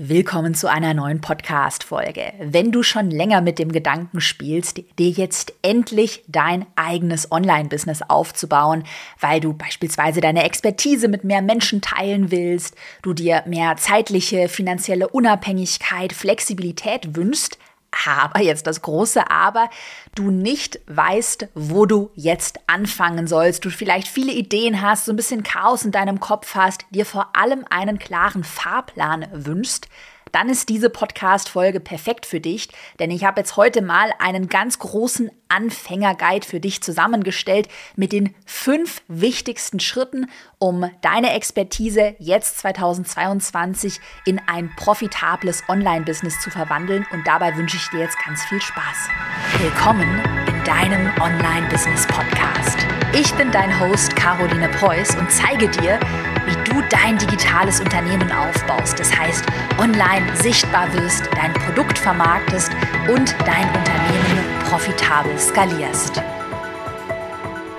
Willkommen zu einer neuen Podcast-Folge. Wenn du schon länger mit dem Gedanken spielst, dir jetzt endlich dein eigenes Online-Business aufzubauen, weil du beispielsweise deine Expertise mit mehr Menschen teilen willst, du dir mehr zeitliche, finanzielle Unabhängigkeit, Flexibilität wünschst, aber jetzt das große Aber, du nicht weißt, wo du jetzt anfangen sollst, du vielleicht viele Ideen hast, so ein bisschen Chaos in deinem Kopf hast, dir vor allem einen klaren Fahrplan wünschst, dann ist diese Podcast-Folge perfekt für dich, denn ich habe jetzt heute mal einen ganz großen Anfängerguide für dich zusammengestellt mit den fünf wichtigsten Schritten, um deine Expertise jetzt 2022 in ein profitables Online-Business zu verwandeln. Und dabei wünsche ich dir jetzt ganz viel Spaß. Willkommen in deinem Online-Business-Podcast. Ich bin dein Host Caroline Preuß und zeige dir, dein digitales Unternehmen aufbaust. Das heißt, online sichtbar wirst, dein Produkt vermarktest und dein Unternehmen profitabel skalierst.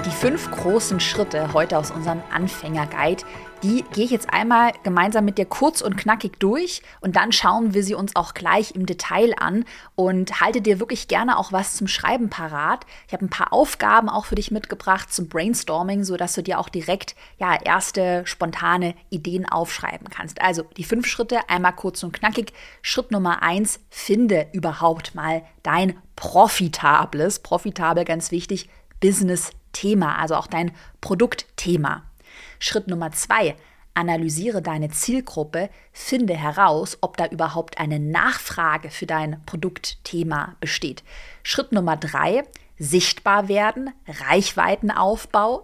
Die fünf großen Schritte heute aus unserem Anfängerguide, die gehe ich jetzt einmal gemeinsam mit dir kurz und knackig durch und dann schauen wir sie uns auch gleich im Detail an und halte dir wirklich gerne auch was zum Schreiben parat. Ich habe ein paar Aufgaben auch für dich mitgebracht zum Brainstorming, sodass du dir auch direkt ja erste spontane Ideen aufschreiben kannst. Also die fünf Schritte einmal kurz und knackig. Schritt Nummer eins, finde überhaupt mal dein profitables, profitabel ganz wichtig, Business-Thema, also auch dein Produktthema. Schritt Nummer zwei, analysiere deine Zielgruppe, finde heraus, ob da überhaupt eine Nachfrage für dein Produktthema besteht. Schritt Nummer drei, sichtbar werden, Reichweitenaufbau.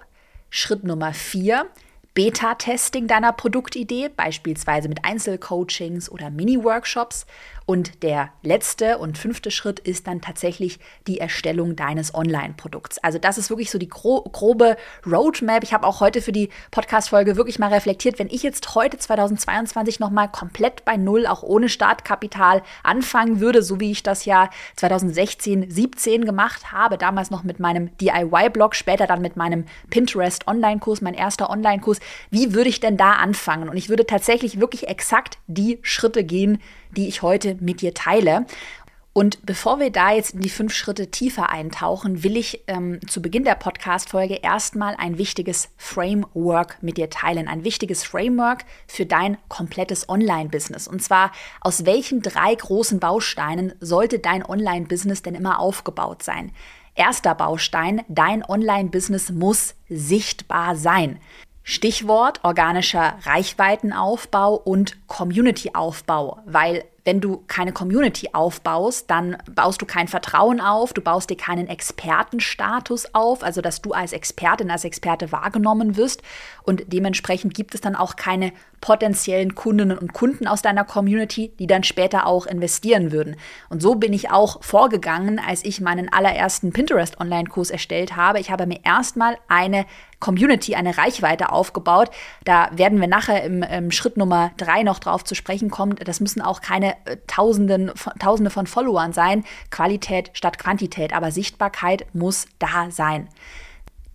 Schritt Nummer vier, Beta-Testing deiner Produktidee, beispielsweise mit Einzelcoachings oder Mini-Workshops. Und der letzte und fünfte Schritt ist dann tatsächlich die Erstellung deines Online-Produkts. Also das ist wirklich so die gro grobe Roadmap. Ich habe auch heute für die Podcast-Folge wirklich mal reflektiert, wenn ich jetzt heute 2022 nochmal komplett bei Null, auch ohne Startkapital anfangen würde, so wie ich das ja 2016, 17 gemacht habe, damals noch mit meinem DIY-Blog, später dann mit meinem Pinterest-Online-Kurs, mein erster Online-Kurs, wie würde ich denn da anfangen? Und ich würde tatsächlich wirklich exakt die Schritte gehen, die ich heute mit dir teile. Und bevor wir da jetzt in die fünf Schritte tiefer eintauchen, will ich ähm, zu Beginn der Podcast-Folge erstmal ein wichtiges Framework mit dir teilen. Ein wichtiges Framework für dein komplettes Online-Business. Und zwar, aus welchen drei großen Bausteinen sollte dein Online-Business denn immer aufgebaut sein? Erster Baustein, dein Online-Business muss sichtbar sein. Stichwort organischer Reichweitenaufbau und Community-Aufbau, weil wenn du keine Community aufbaust, dann baust du kein Vertrauen auf, du baust dir keinen Expertenstatus auf, also dass du als Expertin, als Experte wahrgenommen wirst und dementsprechend gibt es dann auch keine potenziellen Kundinnen und Kunden aus deiner Community, die dann später auch investieren würden. Und so bin ich auch vorgegangen, als ich meinen allerersten Pinterest Online-Kurs erstellt habe. Ich habe mir erstmal eine Community, eine Reichweite aufgebaut. Da werden wir nachher im, im Schritt Nummer drei noch drauf zu sprechen kommen. Das müssen auch keine Tausenden, Tausende von Followern sein. Qualität statt Quantität, aber Sichtbarkeit muss da sein.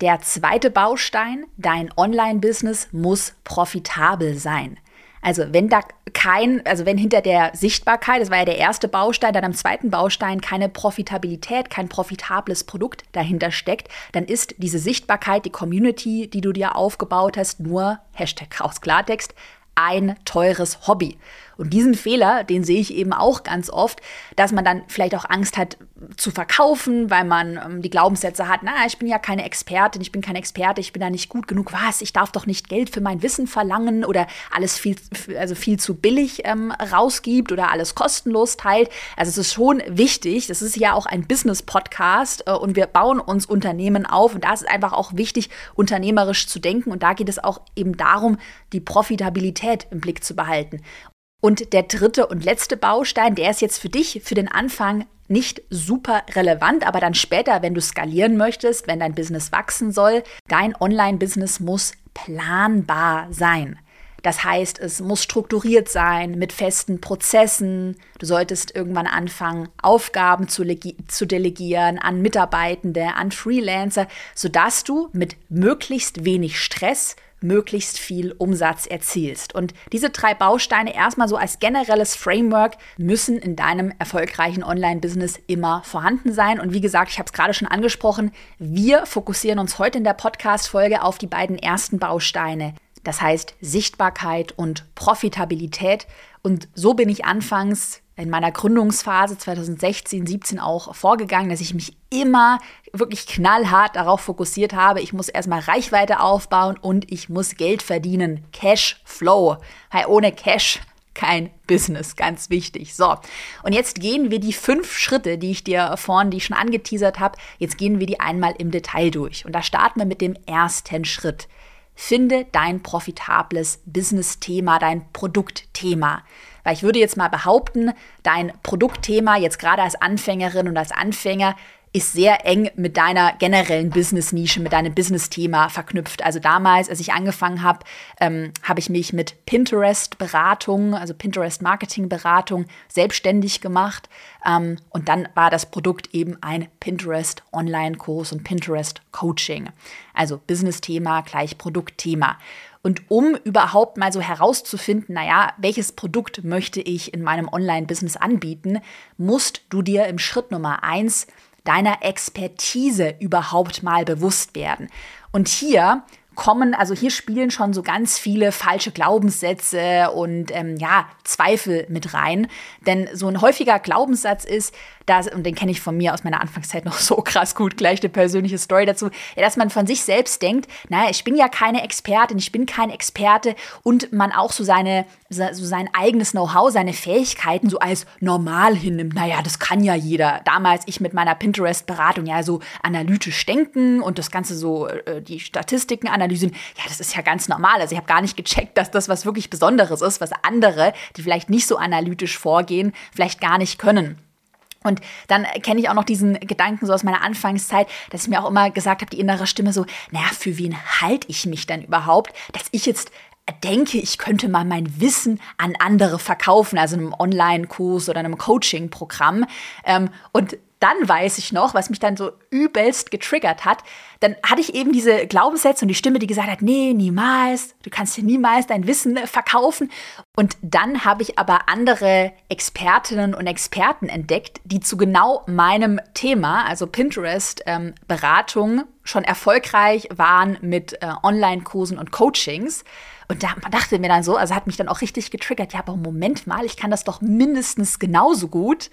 Der zweite Baustein, dein Online-Business muss profitabel sein. Also wenn da kein, also wenn hinter der Sichtbarkeit, das war ja der erste Baustein, dann am zweiten Baustein keine Profitabilität, kein profitables Produkt dahinter steckt, dann ist diese Sichtbarkeit, die Community, die du dir aufgebaut hast, nur Hashtag raus Klartext, ein teures Hobby. Und diesen Fehler, den sehe ich eben auch ganz oft, dass man dann vielleicht auch Angst hat zu verkaufen, weil man ähm, die Glaubenssätze hat, na, ich bin ja keine Expertin, ich bin kein Experte, ich bin da nicht gut genug. Was? Ich darf doch nicht Geld für mein Wissen verlangen oder alles viel, also viel zu billig ähm, rausgibt oder alles kostenlos teilt. Also es ist schon wichtig, das ist ja auch ein Business-Podcast äh, und wir bauen uns Unternehmen auf und da ist es einfach auch wichtig, unternehmerisch zu denken und da geht es auch eben darum, die Profitabilität im Blick zu behalten. Und der dritte und letzte Baustein, der ist jetzt für dich für den Anfang nicht super relevant, aber dann später, wenn du skalieren möchtest, wenn dein Business wachsen soll, dein Online-Business muss planbar sein. Das heißt, es muss strukturiert sein mit festen Prozessen. Du solltest irgendwann anfangen, Aufgaben zu, zu, delegieren an Mitarbeitende, an Freelancer, sodass du mit möglichst wenig Stress möglichst viel Umsatz erzielst. Und diese drei Bausteine erstmal so als generelles Framework müssen in deinem erfolgreichen Online-Business immer vorhanden sein. Und wie gesagt, ich habe es gerade schon angesprochen, wir fokussieren uns heute in der Podcast-Folge auf die beiden ersten Bausteine. Das heißt Sichtbarkeit und Profitabilität. Und so bin ich anfangs in meiner Gründungsphase 2016, 17 auch vorgegangen, dass ich mich immer wirklich knallhart darauf fokussiert habe, ich muss erstmal Reichweite aufbauen und ich muss Geld verdienen. Cash Flow. Weil ohne Cash kein Business, ganz wichtig. So, und jetzt gehen wir die fünf Schritte, die ich dir vorhin, die ich schon angeteasert habe, jetzt gehen wir die einmal im Detail durch. Und da starten wir mit dem ersten Schritt. Finde dein profitables Business-Thema, dein Produktthema. Weil ich würde jetzt mal behaupten, dein Produktthema jetzt gerade als Anfängerin und als Anfänger ist sehr eng mit deiner generellen Business-Nische, mit deinem Business-Thema verknüpft. Also damals, als ich angefangen habe, ähm, habe ich mich mit Pinterest-Beratung, also Pinterest-Marketing-Beratung selbstständig gemacht. Ähm, und dann war das Produkt eben ein Pinterest-Online-Kurs und Pinterest-Coaching. Also Business-Thema gleich Produktthema. Und um überhaupt mal so herauszufinden, naja, welches Produkt möchte ich in meinem Online-Business anbieten, musst du dir im Schritt Nummer eins deiner Expertise überhaupt mal bewusst werden. Und hier kommen, also hier spielen schon so ganz viele falsche Glaubenssätze und ähm, ja, Zweifel mit rein. Denn so ein häufiger Glaubenssatz ist, dass, und den kenne ich von mir aus meiner Anfangszeit noch so krass gut, gleich eine persönliche Story dazu, dass man von sich selbst denkt, naja, ich bin ja keine Expertin, ich bin kein Experte und man auch so seine, so sein eigenes Know-how, seine Fähigkeiten so als normal hinnimmt. Naja, das kann ja jeder. Damals ich mit meiner Pinterest-Beratung ja so analytisch denken und das Ganze so, äh, die Statistiken analysieren. Ja, das ist ja ganz normal. Also ich habe gar nicht gecheckt, dass das was wirklich Besonderes ist, was andere, die vielleicht nicht so analytisch vorgehen, vielleicht gar nicht können. Und dann kenne ich auch noch diesen Gedanken so aus meiner Anfangszeit, dass ich mir auch immer gesagt habe, die innere Stimme so, naja, für wen halte ich mich denn überhaupt, dass ich jetzt denke, ich könnte mal mein Wissen an andere verkaufen, also in einem Online-Kurs oder einem Coaching-Programm. Ähm, und dann weiß ich noch, was mich dann so übelst getriggert hat, dann hatte ich eben diese Glaubenssätze und die Stimme, die gesagt hat, nee, niemals, du kannst dir niemals dein Wissen verkaufen. Und dann habe ich aber andere Expertinnen und Experten entdeckt, die zu genau meinem Thema, also Pinterest-Beratung, ähm, schon erfolgreich waren mit äh, Online-Kursen und Coachings. Und da dachte mir dann so, also hat mich dann auch richtig getriggert, ja, aber Moment mal, ich kann das doch mindestens genauso gut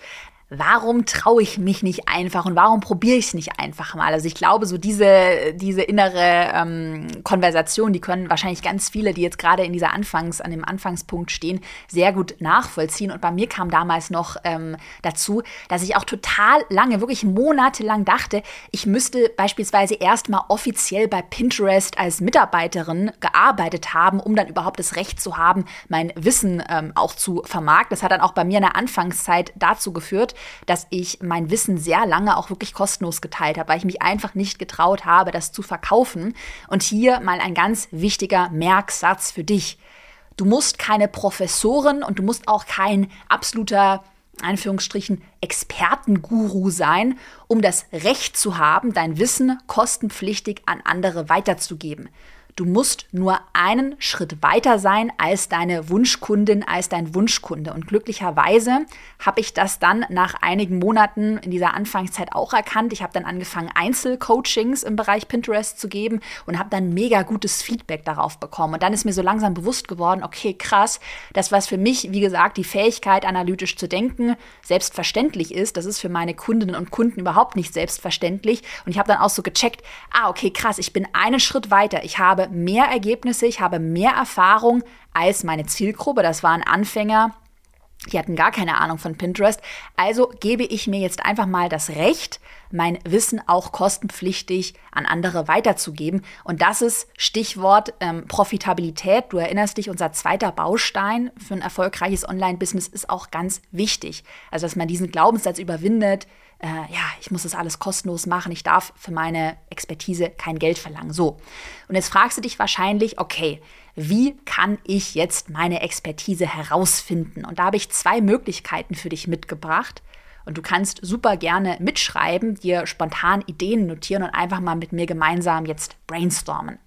warum traue ich mich nicht einfach und warum probiere ich es nicht einfach mal? Also ich glaube, so diese, diese innere ähm, Konversation, die können wahrscheinlich ganz viele, die jetzt gerade in dieser Anfangs, an dem Anfangspunkt stehen, sehr gut nachvollziehen. Und bei mir kam damals noch ähm, dazu, dass ich auch total lange, wirklich monatelang dachte, ich müsste beispielsweise erst mal offiziell bei Pinterest als Mitarbeiterin gearbeitet haben, um dann überhaupt das Recht zu haben, mein Wissen ähm, auch zu vermarkten. Das hat dann auch bei mir in der Anfangszeit dazu geführt, dass ich mein Wissen sehr lange auch wirklich kostenlos geteilt habe, weil ich mich einfach nicht getraut habe, das zu verkaufen. Und hier mal ein ganz wichtiger Merksatz für dich. Du musst keine Professorin und du musst auch kein absoluter Anführungsstrichen Expertenguru sein, um das Recht zu haben, dein Wissen kostenpflichtig an andere weiterzugeben. Du musst nur einen Schritt weiter sein als deine Wunschkundin, als dein Wunschkunde. Und glücklicherweise habe ich das dann nach einigen Monaten in dieser Anfangszeit auch erkannt. Ich habe dann angefangen, Einzelcoachings im Bereich Pinterest zu geben und habe dann mega gutes Feedback darauf bekommen. Und dann ist mir so langsam bewusst geworden, okay, krass, das, was für mich, wie gesagt, die Fähigkeit, analytisch zu denken, selbstverständlich ist, das ist für meine Kundinnen und Kunden überhaupt nicht selbstverständlich. Und ich habe dann auch so gecheckt, ah, okay, krass, ich bin einen Schritt weiter. Ich habe mehr Ergebnisse, ich habe mehr Erfahrung als meine Zielgruppe. Das waren Anfänger, die hatten gar keine Ahnung von Pinterest. Also gebe ich mir jetzt einfach mal das Recht, mein Wissen auch kostenpflichtig an andere weiterzugeben. Und das ist Stichwort ähm, Profitabilität. Du erinnerst dich, unser zweiter Baustein für ein erfolgreiches Online-Business ist auch ganz wichtig. Also, dass man diesen Glaubenssatz überwindet, äh, ja, ich muss das alles kostenlos machen, ich darf für meine Expertise kein Geld verlangen. So. Und jetzt fragst du dich wahrscheinlich, okay, wie kann ich jetzt meine Expertise herausfinden? Und da habe ich zwei Möglichkeiten für dich mitgebracht. Und du kannst super gerne mitschreiben, dir spontan Ideen notieren und einfach mal mit mir gemeinsam jetzt brainstormen.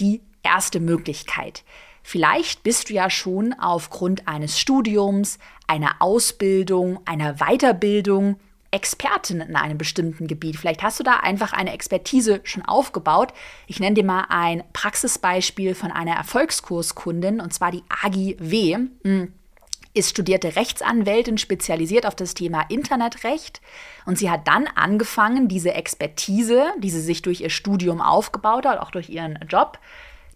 Die erste Möglichkeit. Vielleicht bist du ja schon aufgrund eines Studiums, einer Ausbildung, einer Weiterbildung Expertin in einem bestimmten Gebiet. Vielleicht hast du da einfach eine Expertise schon aufgebaut. Ich nenne dir mal ein Praxisbeispiel von einer Erfolgskurskundin, und zwar die Agi W. Hm, ist studierte Rechtsanwältin, spezialisiert auf das Thema Internetrecht. Und sie hat dann angefangen, diese Expertise, die sie sich durch ihr Studium aufgebaut hat, auch durch ihren Job,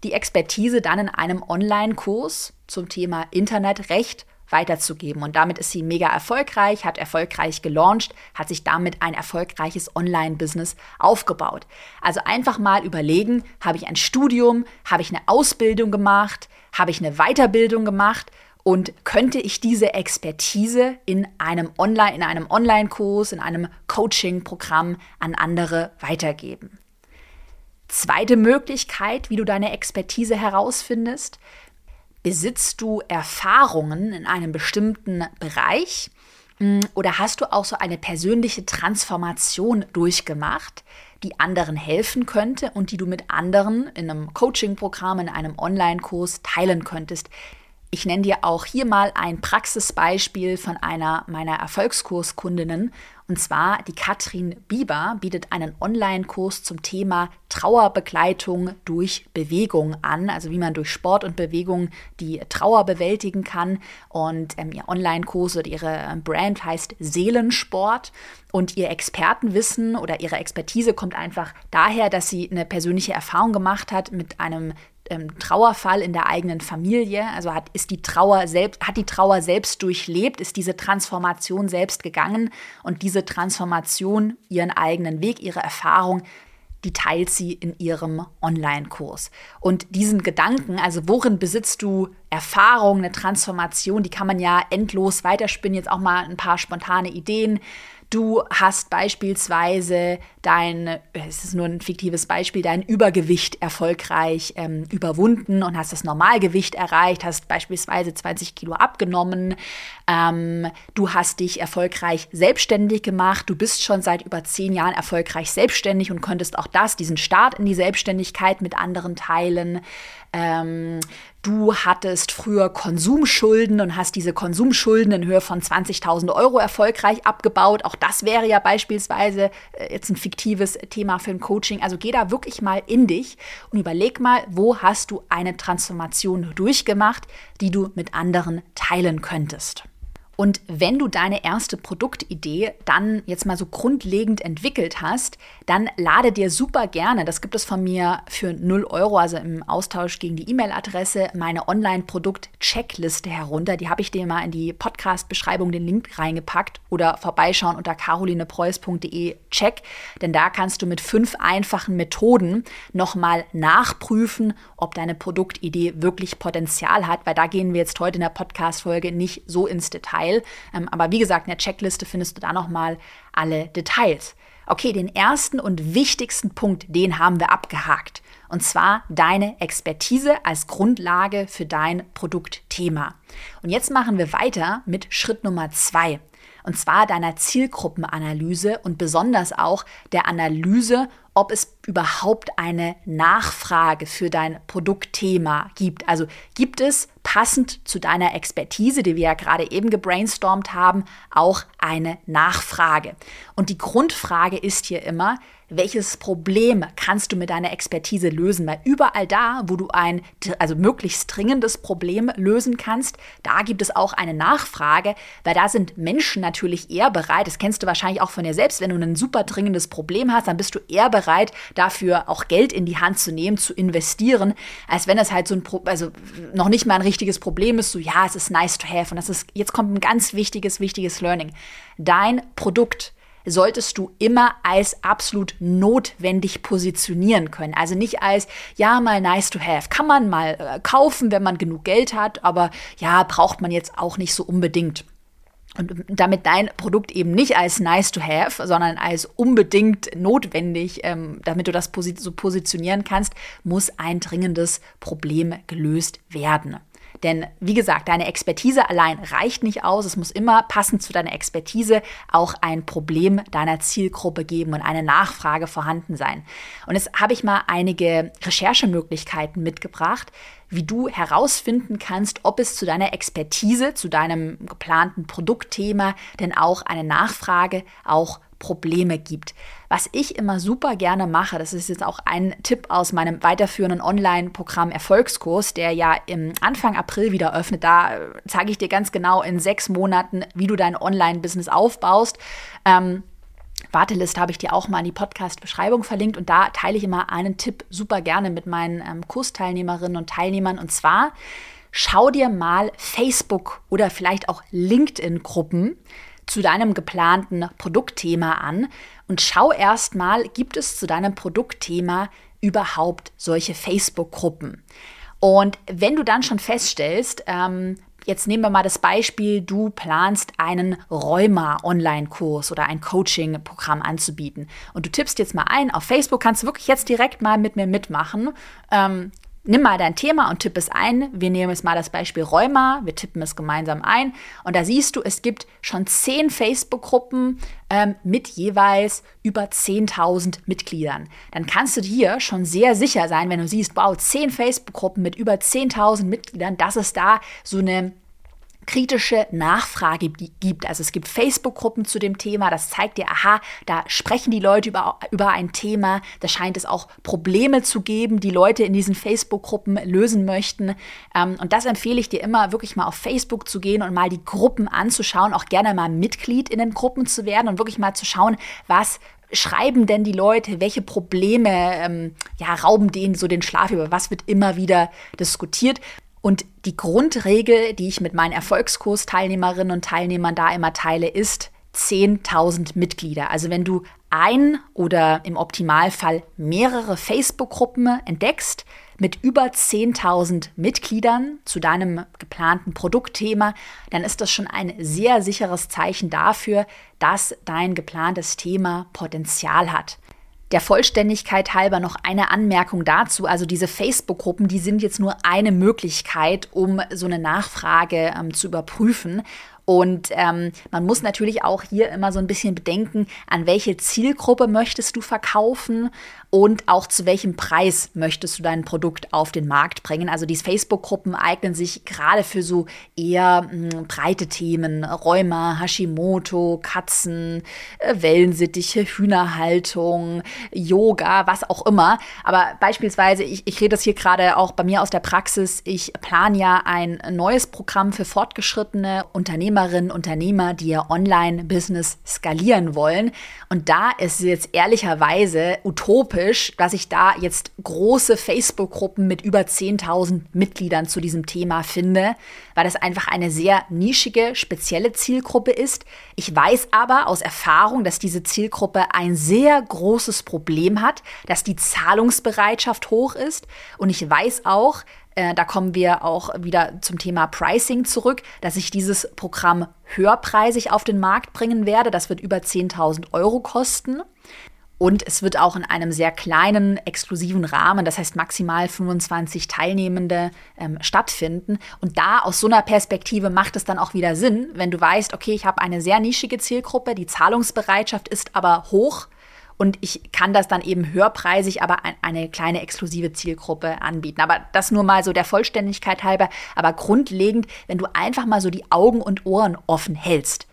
die Expertise dann in einem Online-Kurs zum Thema Internetrecht weiterzugeben. Und damit ist sie mega erfolgreich, hat erfolgreich gelauncht, hat sich damit ein erfolgreiches Online-Business aufgebaut. Also einfach mal überlegen, habe ich ein Studium, habe ich eine Ausbildung gemacht, habe ich eine Weiterbildung gemacht und könnte ich diese Expertise in einem Online, in einem Online-Kurs, in einem Coaching-Programm an andere weitergeben. Zweite Möglichkeit, wie du deine Expertise herausfindest, Besitzt du Erfahrungen in einem bestimmten Bereich? Hm, oder hast du auch so eine persönliche Transformation durchgemacht, die anderen helfen könnte und die du mit anderen in einem Coaching-Programm, in einem Online-Kurs teilen könntest? Ich nenne dir auch hier mal ein Praxisbeispiel von einer meiner Erfolgskurskundinnen und zwar die Katrin Bieber bietet einen Online-Kurs zum Thema Trauerbegleitung durch Bewegung an, also wie man durch Sport und Bewegung die Trauer bewältigen kann. Und ähm, ihr Online-Kurs oder ihre Brand heißt Seelensport. Und ihr Expertenwissen oder ihre Expertise kommt einfach daher, dass sie eine persönliche Erfahrung gemacht hat mit einem ähm, Trauerfall in der eigenen Familie, also hat, ist die Trauer selbst, hat die Trauer selbst durchlebt, ist diese Transformation selbst gegangen und diese Transformation, ihren eigenen Weg, ihre Erfahrung, die teilt sie in ihrem Online-Kurs. Und diesen Gedanken, also worin besitzt du Erfahrung, eine Transformation, die kann man ja endlos weiterspinnen. Jetzt auch mal ein paar spontane Ideen. Du hast beispielsweise dein, es ist nur ein fiktives Beispiel, dein Übergewicht erfolgreich ähm, überwunden und hast das Normalgewicht erreicht, hast beispielsweise 20 Kilo abgenommen, ähm, du hast dich erfolgreich selbstständig gemacht, du bist schon seit über zehn Jahren erfolgreich selbstständig und könntest auch das, diesen Start in die Selbstständigkeit mit anderen teilen. Ähm, du hattest früher Konsumschulden und hast diese Konsumschulden in Höhe von 20.000 Euro erfolgreich abgebaut. Auch das wäre ja beispielsweise äh, jetzt ein fiktives Thema für ein Coaching. Also geh da wirklich mal in dich und überleg mal, wo hast du eine Transformation durchgemacht, die du mit anderen teilen könntest. Und wenn du deine erste Produktidee dann jetzt mal so grundlegend entwickelt hast, dann lade dir super gerne, das gibt es von mir für 0 Euro, also im Austausch gegen die E-Mail-Adresse, meine Online-Produkt-Checkliste herunter. Die habe ich dir mal in die Podcast-Beschreibung den Link reingepackt oder vorbeischauen unter carolinepreuß.de check, denn da kannst du mit fünf einfachen Methoden nochmal nachprüfen, ob deine Produktidee wirklich Potenzial hat, weil da gehen wir jetzt heute in der Podcast-Folge nicht so ins Detail Teil. Ähm, aber wie gesagt, in der Checkliste findest du da nochmal alle Details. Okay, den ersten und wichtigsten Punkt, den haben wir abgehakt. Und zwar deine Expertise als Grundlage für dein Produktthema. Und jetzt machen wir weiter mit Schritt Nummer zwei. Und zwar deiner Zielgruppenanalyse und besonders auch der Analyse, ob es überhaupt eine Nachfrage für dein Produktthema gibt. Also gibt es passend zu deiner Expertise, die wir ja gerade eben gebrainstormt haben, auch eine Nachfrage. Und die Grundfrage ist hier immer, welches Problem kannst du mit deiner Expertise lösen? Weil überall da, wo du ein also möglichst dringendes Problem lösen kannst, da gibt es auch eine Nachfrage, weil da sind Menschen natürlich eher bereit, das kennst du wahrscheinlich auch von dir selbst, wenn du ein super dringendes Problem hast, dann bist du eher bereit, dafür auch Geld in die Hand zu nehmen, zu investieren, als wenn es halt so ein, Pro also noch nicht mal ein richtiges Problem ist, so ja, es ist nice to have und das ist, jetzt kommt ein ganz wichtiges, wichtiges Learning. Dein Produkt solltest du immer als absolut notwendig positionieren können. Also nicht als, ja, mal nice to have. Kann man mal äh, kaufen, wenn man genug Geld hat, aber ja, braucht man jetzt auch nicht so unbedingt. Und damit dein Produkt eben nicht als nice to have, sondern als unbedingt notwendig, ähm, damit du das posi so positionieren kannst, muss ein dringendes Problem gelöst werden. Denn wie gesagt, deine Expertise allein reicht nicht aus. Es muss immer passend zu deiner Expertise auch ein Problem deiner Zielgruppe geben und eine Nachfrage vorhanden sein. Und jetzt habe ich mal einige Recherchemöglichkeiten mitgebracht, wie du herausfinden kannst, ob es zu deiner Expertise, zu deinem geplanten Produktthema denn auch eine Nachfrage, auch Probleme gibt. Was ich immer super gerne mache, das ist jetzt auch ein Tipp aus meinem weiterführenden Online-Programm Erfolgskurs, der ja im Anfang April wieder öffnet. Da äh, zeige ich dir ganz genau in sechs Monaten, wie du dein Online-Business aufbaust. Ähm, Warteliste habe ich dir auch mal in die Podcast-Beschreibung verlinkt und da teile ich immer einen Tipp super gerne mit meinen ähm, Kursteilnehmerinnen und Teilnehmern und zwar schau dir mal Facebook oder vielleicht auch LinkedIn-Gruppen zu deinem geplanten Produktthema an und schau erstmal, gibt es zu deinem Produktthema überhaupt solche Facebook-Gruppen? Und wenn du dann schon feststellst, ähm, jetzt nehmen wir mal das Beispiel, du planst einen Rheuma-Online-Kurs oder ein Coaching-Programm anzubieten. Und du tippst jetzt mal ein, auf Facebook kannst du wirklich jetzt direkt mal mit mir mitmachen. Ähm, nimm mal dein Thema und tipp es ein. Wir nehmen jetzt mal das Beispiel Rheuma, wir tippen es gemeinsam ein und da siehst du, es gibt schon zehn Facebook-Gruppen ähm, mit jeweils über 10.000 Mitgliedern. Dann kannst du hier schon sehr sicher sein, wenn du siehst, wow, zehn Facebook-Gruppen mit über 10.000 Mitgliedern, dass es da so eine kritische Nachfrage gibt. Also es gibt Facebook-Gruppen zu dem Thema, das zeigt dir, aha, da sprechen die Leute über, über ein Thema, da scheint es auch Probleme zu geben, die Leute in diesen Facebook-Gruppen lösen möchten. Ähm, und das empfehle ich dir immer, wirklich mal auf Facebook zu gehen und mal die Gruppen anzuschauen, auch gerne mal Mitglied in den Gruppen zu werden und wirklich mal zu schauen, was schreiben denn die Leute, welche Probleme ähm, ja, rauben denen so den Schlaf über, was wird immer wieder diskutiert. Und die Grundregel, die ich mit meinen Erfolgskursteilnehmerinnen und Teilnehmern da immer teile, ist 10.000 Mitglieder. Also wenn du ein oder im Optimalfall mehrere Facebook-Gruppen entdeckst mit über 10.000 Mitgliedern zu deinem geplanten Produktthema, dann ist das schon ein sehr sicheres Zeichen dafür, dass dein geplantes Thema Potenzial hat. Der Vollständigkeit halber noch eine Anmerkung dazu. Also diese Facebook-Gruppen, die sind jetzt nur eine Möglichkeit, um so eine Nachfrage ähm, zu überprüfen. Und ähm, man muss natürlich auch hier immer so ein bisschen bedenken, an welche Zielgruppe möchtest du verkaufen und auch zu welchem Preis möchtest du dein Produkt auf den Markt bringen. Also diese Facebook-Gruppen eignen sich gerade für so eher mh, hm, breite Themen, Rheuma, Hashimoto, Katzen, äh, Wellensittiche, Hühnerhaltung, Yoga, was auch immer. Aber beispielsweise, ich, ich rede das hier gerade auch bei mir aus der Praxis, ich plane ja ein neues Programm für fortgeschrittene Unternehmerinnen, Unternehmer, die ihr Online-Business skalieren wollen. Und da ist es jetzt ehrlicherweise utopisch, dass ich da jetzt große Facebook-Gruppen mit über 10.000 Mitgliedern zu diesem Thema finde, weil das einfach eine sehr nischige, spezielle Zielgruppe ist. Ich weiß aber aus Erfahrung, dass diese Zielgruppe ein sehr großes Problem hat, dass die Zahlungsbereitschaft hoch ist. Und ich weiß auch, äh, da kommen wir auch wieder zum Thema Pricing zurück, dass ich dieses Programm höherpreisig auf den Markt bringen werde. Das wird über 10.000 Euro kosten. Und es wird auch in einem sehr kleinen, exklusiven Rahmen, das heißt maximal 25 Teilnehmende, ähm, stattfinden. Und da aus so einer Perspektive macht es dann auch wieder Sinn, wenn du weißt, okay, ich habe eine sehr nischige Zielgruppe, die Zahlungsbereitschaft ist aber hoch und ich kann das dann eben höherpreisig, aber ein, eine kleine exklusive Zielgruppe anbieten. Aber das nur mal so der Vollständigkeit halber. Aber grundlegend, wenn du einfach mal so die Augen und Ohren offen hältst,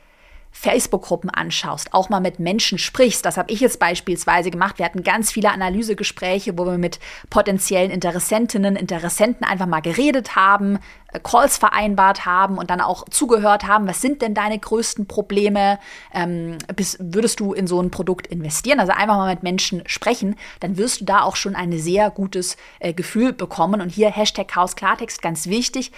Facebook-Gruppen anschaust, auch mal mit Menschen sprichst. Das habe ich jetzt beispielsweise gemacht. Wir hatten ganz viele Analysegespräche, wo wir mit potenziellen Interessentinnen, Interessenten einfach mal geredet haben, äh, Calls vereinbart haben und dann auch zugehört haben, was sind denn deine größten Probleme? Ähm, bis, würdest du in so ein Produkt investieren? Also einfach mal mit Menschen sprechen, dann wirst du da auch schon ein sehr gutes äh, Gefühl bekommen. Und hier Hashtag Chaos Klartext ganz wichtig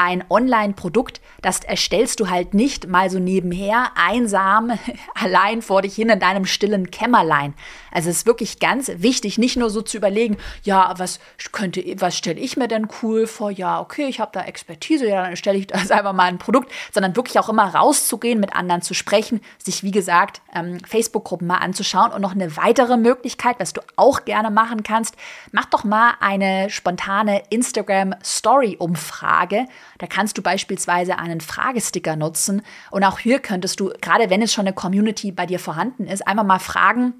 ein Online-Produkt, das erstellst du halt nicht mal so nebenher, einsam, allein vor dich hin in deinem stillen Kämmerlein. Also es ist wirklich ganz wichtig, nicht nur so zu überlegen, ja, was könnte, was stelle ich mir denn cool vor? Ja, okay, ich habe da Expertise, ja, dann stelle ich das einfach mal ein Produkt, sondern wirklich auch immer rauszugehen, mit anderen zu sprechen, sich wie gesagt ähm, Facebook-Gruppen mal anzuschauen und noch eine weitere Möglichkeit, was du auch gerne machen kannst, mach doch mal eine spontane Instagram-Story-Umfrage Da kannst du beispielsweise einen Fragesticker nutzen. Und auch hier könntest du, gerade wenn es schon eine Community bei dir vorhanden ist, einfach mal fragen,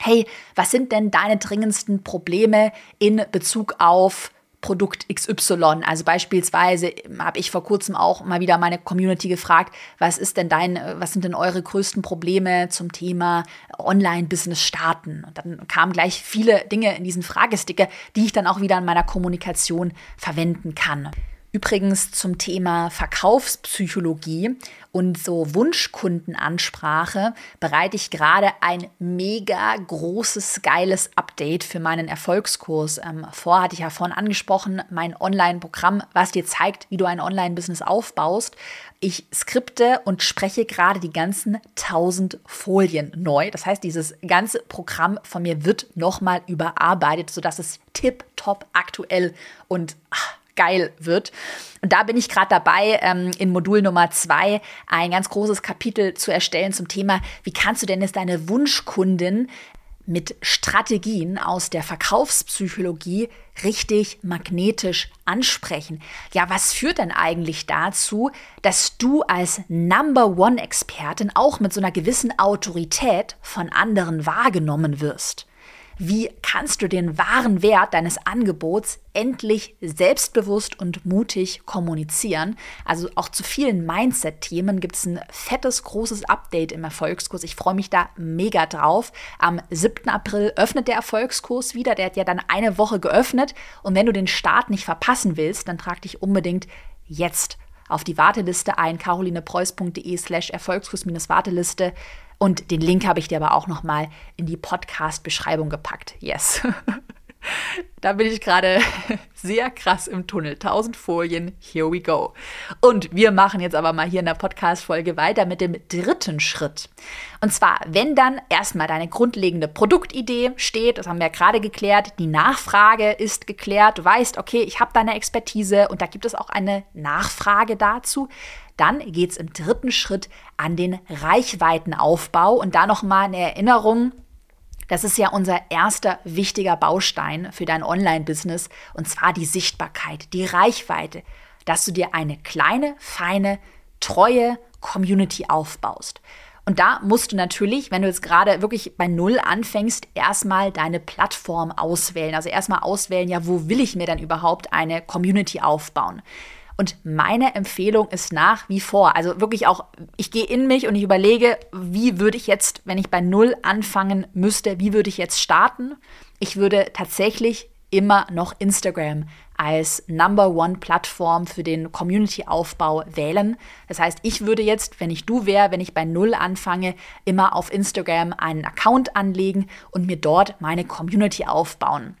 hey, was sind denn deine dringendsten Probleme in Bezug auf Produkt XY. Also beispielsweise habe ich vor kurzem auch mal wieder meine Community gefragt, was ist denn dein, was sind denn eure größten Probleme zum Thema Online-Business starten? Und dann kamen gleich viele Dinge in diesen Fragesticker, die ich dann auch wieder in meiner Kommunikation verwenden kann. Übrigens zum Thema Verkaufspsychologie und so Wunschkundenansprache bereite ich gerade ein mega großes, geiles Update für meinen Erfolgskurs ähm, vor. Hatte ich ja vorhin angesprochen, mein Online-Programm, was dir zeigt, wie du ein Online-Business aufbaust. Ich skripte und spreche gerade die ganzen 1000 Folien neu. Das heißt, dieses ganze Programm von mir wird nochmal überarbeitet, sodass es tipptopp aktuell und ach, geil wird. Und da bin ich gerade dabei, ähm, in Modul Nummer zwei ein ganz großes Kapitel zu erstellen zum Thema, wie kannst du denn jetzt deine Wunschkundin mit Strategien aus der Verkaufspsychologie richtig magnetisch ansprechen. Ja, was führt denn eigentlich dazu, dass du als Number One Expertin auch mit so einer gewissen Autorität von anderen wahrgenommen wirst? Wie kannst du den wahren Wert deines Angebots endlich selbstbewusst und mutig kommunizieren? Also auch zu vielen Mindset-Themen gibt es ein fettes, großes Update im Erfolgskurs. Ich freue mich da mega drauf. Am 7. April öffnet der Erfolgskurs wieder. Der hat ja dann eine Woche geöffnet. Und wenn du den Start nicht verpassen willst, dann trag dich unbedingt jetzt auf die Warteliste ein, carolinepreuß.de slash Erfolgskurs-Warteliste. Und den Link habe ich dir aber auch noch mal in die Podcast-Beschreibung gepackt. Yes. da bin ich gerade sehr krass im Tunnel. 1000 Folien, here we go. Und wir machen jetzt aber mal hier in der Podcast-Folge weiter mit dem dritten Schritt. Und zwar, wenn dann erstmal deine grundlegende Produktidee steht, das haben wir ja gerade geklärt, die Nachfrage ist geklärt, du weißt, okay, ich habe deine Expertise und da gibt es auch eine Nachfrage dazu, dann geht es im dritten Schritt an den Reichweitenaufbau und da nochmal eine Erinnerung. Das ist ja unser erster wichtiger Baustein für dein Online-Business und zwar die Sichtbarkeit, die Reichweite, dass du dir eine kleine, feine, treue Community aufbaust. Und da musst du natürlich, wenn du jetzt gerade wirklich bei Null anfängst, erstmal deine Plattform auswählen. Also erstmal auswählen, ja, wo will ich mir denn überhaupt eine Community aufbauen? Und meine Empfehlung ist nach wie vor, also wirklich auch, ich gehe in mich und ich überlege, wie würde ich jetzt, wenn ich bei Null anfangen müsste, wie würde ich jetzt starten? Ich würde tatsächlich immer noch Instagram als Number One Plattform für den Community-Aufbau wählen. Das heißt, ich würde jetzt, wenn ich du wäre, wenn ich bei Null anfange, immer auf Instagram einen Account anlegen und mir dort meine Community aufbauen.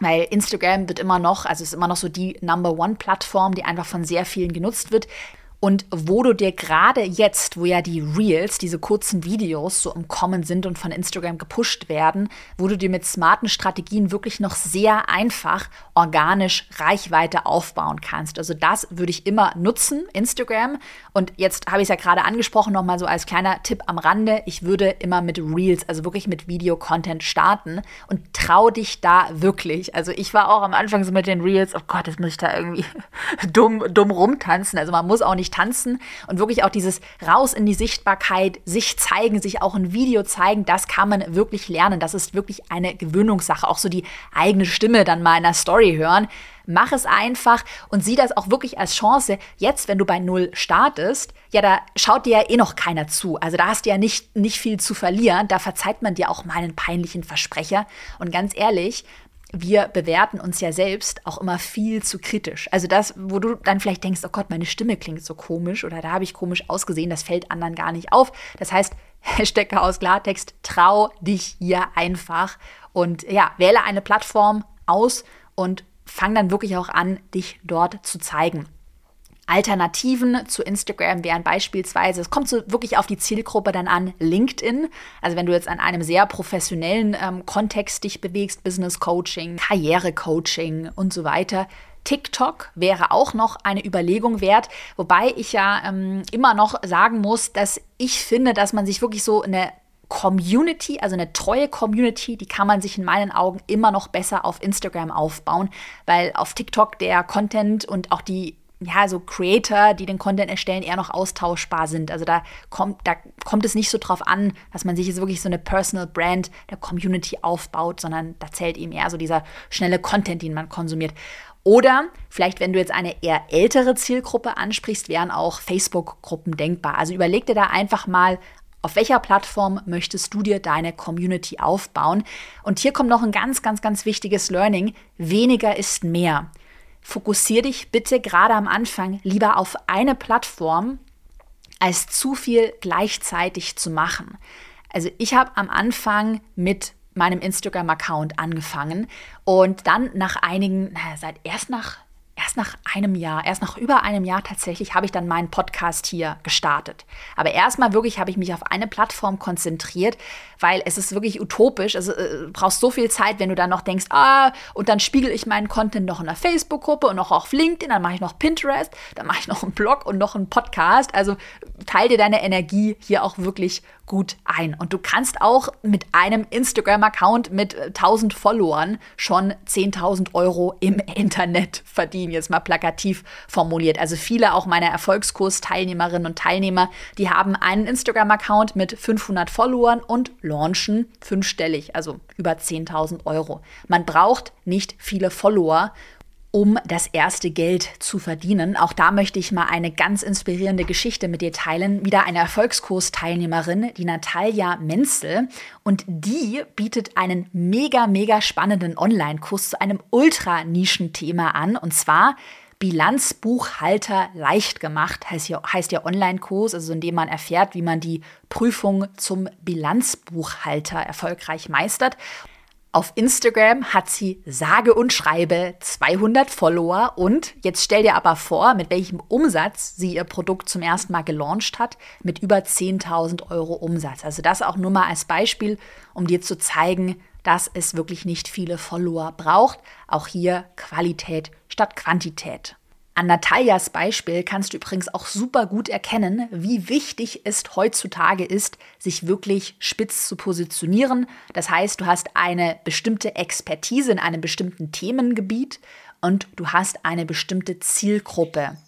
Weil Instagram wird immer noch, also ist immer noch so die Number One Plattform, die einfach von sehr vielen genutzt wird und wo du dir gerade jetzt, wo ja die Reels, diese kurzen Videos so im Kommen sind und von Instagram gepusht werden, wo du dir mit smarten Strategien wirklich noch sehr einfach organisch Reichweite aufbauen kannst. Also das würde ich immer nutzen, Instagram. Und jetzt habe ich es ja gerade angesprochen, nochmal so als kleiner Tipp am Rande. Ich würde immer mit Reels, also wirklich mit Video-Content starten und trau dich da wirklich. Also ich war auch am Anfang so mit den Reels, oh Gott, jetzt muss ich da irgendwie dumm, dumm rumtanzen. Also man muss auch nicht tanzen und wirklich auch dieses raus in die Sichtbarkeit, sich zeigen, sich auch ein Video zeigen, das kann man wirklich lernen. Das ist wirklich eine Gewöhnungssache. Auch so die eigene Stimme dann mal in der Story hören. Mach es einfach und sieh das auch wirklich als Chance. Jetzt, wenn du bei Null startest, ja, da schaut dir ja eh noch keiner zu. Also da hast du ja nicht, nicht viel zu verlieren. Da verzeiht man dir auch mal einen peinlichen Versprecher. Und ganz ehrlich, wir bewerten uns ja selbst auch immer viel zu kritisch. Also das, wo du dann vielleicht denkst, oh Gott, meine Stimme klingt so komisch oder da habe ich komisch ausgesehen, das fällt anderen gar nicht auf. Das heißt, Hashtag aus Klartext, trau dich hier einfach und ja, wähle eine Plattform aus und fang dann wirklich auch an, dich dort zu zeigen. Alternativen zu Instagram wären beispielsweise, es kommt so wirklich auf die Zielgruppe dann an, LinkedIn. Also wenn du jetzt an einem sehr professionellen ähm, Kontext dich bewegst, Business Coaching, Karriere Coaching und so weiter. TikTok wäre auch noch eine Überlegung wert, wobei ich ja ähm, immer noch sagen muss, dass ich finde, dass man sich wirklich so eine Community, also eine treue Community, die kann man sich in meinen Augen immer noch besser auf Instagram aufbauen, weil auf TikTok der Content und auch die ja, so Creator, die den Content erstellen, eher noch austauschbar sind. Also da kommt, da kommt es nicht so drauf an, dass man sich jetzt wirklich so eine Personal Brand der Community aufbaut, sondern da zählt eben eher so dieser schnelle Content, den man konsumiert. Oder vielleicht, wenn du jetzt eine eher ältere Zielgruppe ansprichst, wären auch Facebook-Gruppen denkbar. Also überleg dir da einfach mal, auf welcher Plattform möchtest du dir deine Community aufbauen? Und hier kommt noch ein ganz, ganz, ganz wichtiges Learning. Weniger ist mehr. Fokussiere dich bitte gerade am Anfang lieber auf eine Plattform, als zu viel gleichzeitig zu machen. Also ich habe am Anfang mit meinem Instagram-Account angefangen und dann nach einigen, naja, seit erst nach erst nach einem Jahr, erst nach über einem Jahr tatsächlich, habe ich dann meinen Podcast hier gestartet. Aber erstmal wirklich habe ich mich auf eine Plattform konzentriert, weil es ist wirklich utopisch. Also äh, brauchst so viel Zeit, wenn du dann noch denkst, ah, und dann spiegel ich meinen Content noch in der Facebook-Gruppe und noch auf LinkedIn, dann mache ich noch Pinterest, dann mache ich noch einen Blog und noch einen Podcast. Also teil dir deine Energie hier auch wirklich gut ein. Und du kannst auch mit einem Instagram-Account mit 1000 äh, Followern schon 10.000 Euro im Internet verdienen, jetzt mal plakativ formuliert. Also viele auch meiner Erfolgskurs-Teilnehmerinnen und Teilnehmer, die haben einen Instagram-Account mit 500 Followern und launchen fünfstellig, also über 10.000 Euro. Man braucht nicht viele Follower, um das erste Geld zu verdienen. Auch da möchte ich mal eine ganz inspirierende Geschichte mit dir teilen. Wieder eine Erfolgskursteilnehmerin, die Natalia Menzel. Und die bietet einen mega, mega spannenden Online-Kurs zu einem Ultra-Nischen-Thema an. Und zwar Bilanzbuchhalter leicht gemacht, heißt ja, heißt ja Online-Kurs, also in dem man erfährt, wie man die Prüfung zum Bilanzbuchhalter erfolgreich meistert. Auf Instagram hat sie sage und schreibe 200 Follower und jetzt stell dir aber vor, mit welchem Umsatz sie ihr Produkt zum ersten Mal gelauncht hat, mit über 10.000 Euro Umsatz. Also das auch nur mal als Beispiel, um dir zu zeigen, dass es wirklich nicht viele Follower braucht. Auch hier Qualität statt Quantität. An Natalias Beispiel kannst du übrigens auch super gut erkennen, wie wichtig es heutzutage ist, sich wirklich spitz zu positionieren. Das heißt, du hast eine bestimmte Expertise in einem bestimmten Themengebiet und du hast eine bestimmte Zielgruppe.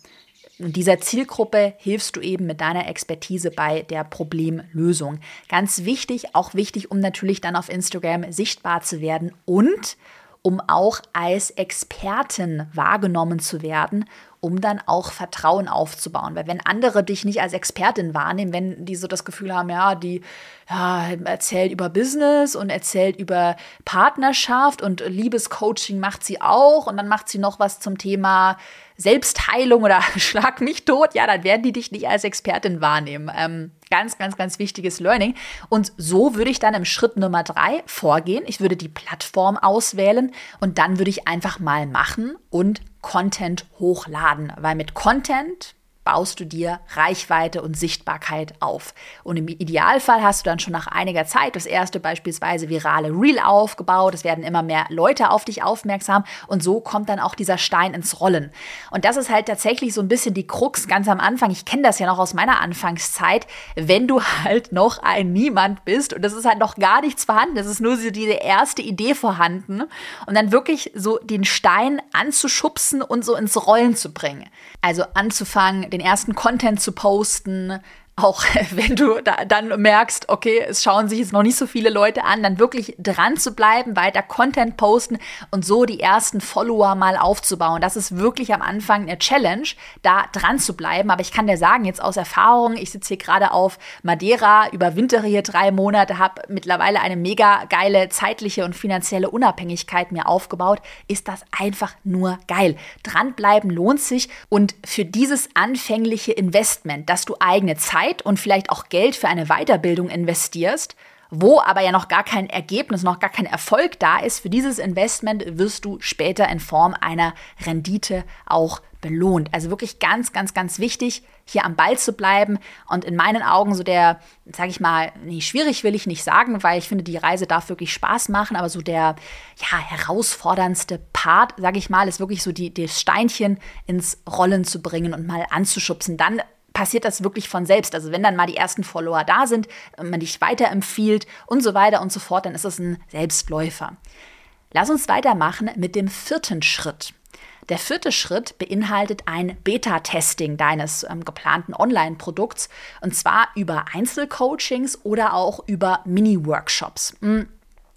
Und dieser Zielgruppe hilfst du eben mit deiner Expertise bei der Problemlösung. Ganz wichtig, auch wichtig, um natürlich dann auf Instagram sichtbar zu werden und um auch als Expertin wahrgenommen zu werden, um dann auch Vertrauen aufzubauen. Weil wenn andere dich nicht als Expertin wahrnehmen, wenn die so das Gefühl haben, ja, die ja, erzählt über Business und erzählt über Partnerschaft und Liebescoaching macht sie auch und dann macht sie noch was zum Thema Selbstheilung oder Schlag mich tot, ja, dann werden die dich nicht als Expertin wahrnehmen. Ähm, ganz, ganz, ganz wichtiges Learning. Und so würde ich dann im Schritt Nummer drei vorgehen. Ich würde die Plattform auswählen und dann würde ich einfach mal machen und Content hochladen, weil mit Content baust du dir Reichweite und Sichtbarkeit auf. Und im Idealfall hast du dann schon nach einiger Zeit das erste beispielsweise virale Reel aufgebaut. Es werden immer mehr Leute auf dich aufmerksam und so kommt dann auch dieser Stein ins Rollen. Und das ist halt tatsächlich so ein bisschen die Krux ganz am Anfang. Ich kenne das ja noch aus meiner Anfangszeit, wenn du halt noch ein Niemand bist und das ist halt noch gar nichts vorhanden. Es ist nur so diese erste Idee vorhanden und dann wirklich so den Stein anzuschubsen und so ins Rollen zu bringen. Also anzufangen, den ersten Content zu posten, auch wenn du da dann merkst, okay, es schauen sich jetzt noch nicht so viele Leute an, dann wirklich dran zu bleiben, weiter Content posten und so die ersten Follower mal aufzubauen. Das ist wirklich am Anfang eine Challenge, da dran zu bleiben. Aber ich kann dir sagen, jetzt aus Erfahrung, ich sitze hier gerade auf Madeira, überwintere hier drei Monate, habe mittlerweile eine mega geile zeitliche und finanzielle Unabhängigkeit mir aufgebaut, ist das einfach nur geil. Dranbleiben lohnt sich und für dieses anfängliche Investment, dass du eigene Zeit Zeit und vielleicht auch Geld für eine Weiterbildung investierst, wo aber ja noch gar kein Ergebnis, noch gar kein Erfolg da ist, für dieses Investment wirst du später in Form einer Rendite auch belohnt. Also wirklich ganz, ganz, ganz wichtig, hier am Ball zu bleiben und in meinen Augen so der, sage ich mal, nee, schwierig will ich nicht sagen, weil ich finde, die Reise darf wirklich Spaß machen, aber so der, ja, herausforderndste Part, sage ich mal, ist wirklich so die, das Steinchen ins Rollen zu bringen und mal anzuschubsen. Dann passiert das wirklich von selbst. Also wenn dann mal die ersten Follower da sind, man dich weiterempfiehlt und so weiter und so fort, dann ist es ein Selbstläufer. Lass uns weitermachen mit dem vierten Schritt. Der vierte Schritt beinhaltet ein Beta-Testing deines ähm, geplanten Online-Produkts und zwar über Einzelcoachings oder auch über Mini-Workshops. Hm.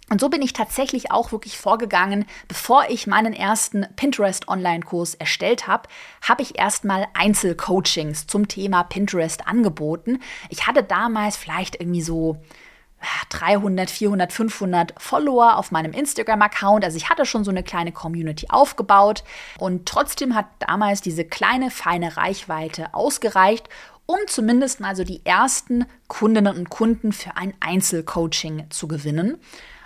Und so bin ich tatsächlich auch wirklich vorgegangen. Bevor ich meinen ersten Pinterest Online-Kurs erstellt habe, habe ich erstmal Einzelcoachings zum Thema Pinterest angeboten. Ich hatte damals vielleicht irgendwie so 300, 400, 500 Follower auf meinem Instagram-Account. Also ich hatte schon so eine kleine Community aufgebaut und trotzdem hat damals diese kleine, feine Reichweite ausgereicht, um zumindest mal so die ersten Kundinnen und Kunden für ein Einzelcoaching zu gewinnen.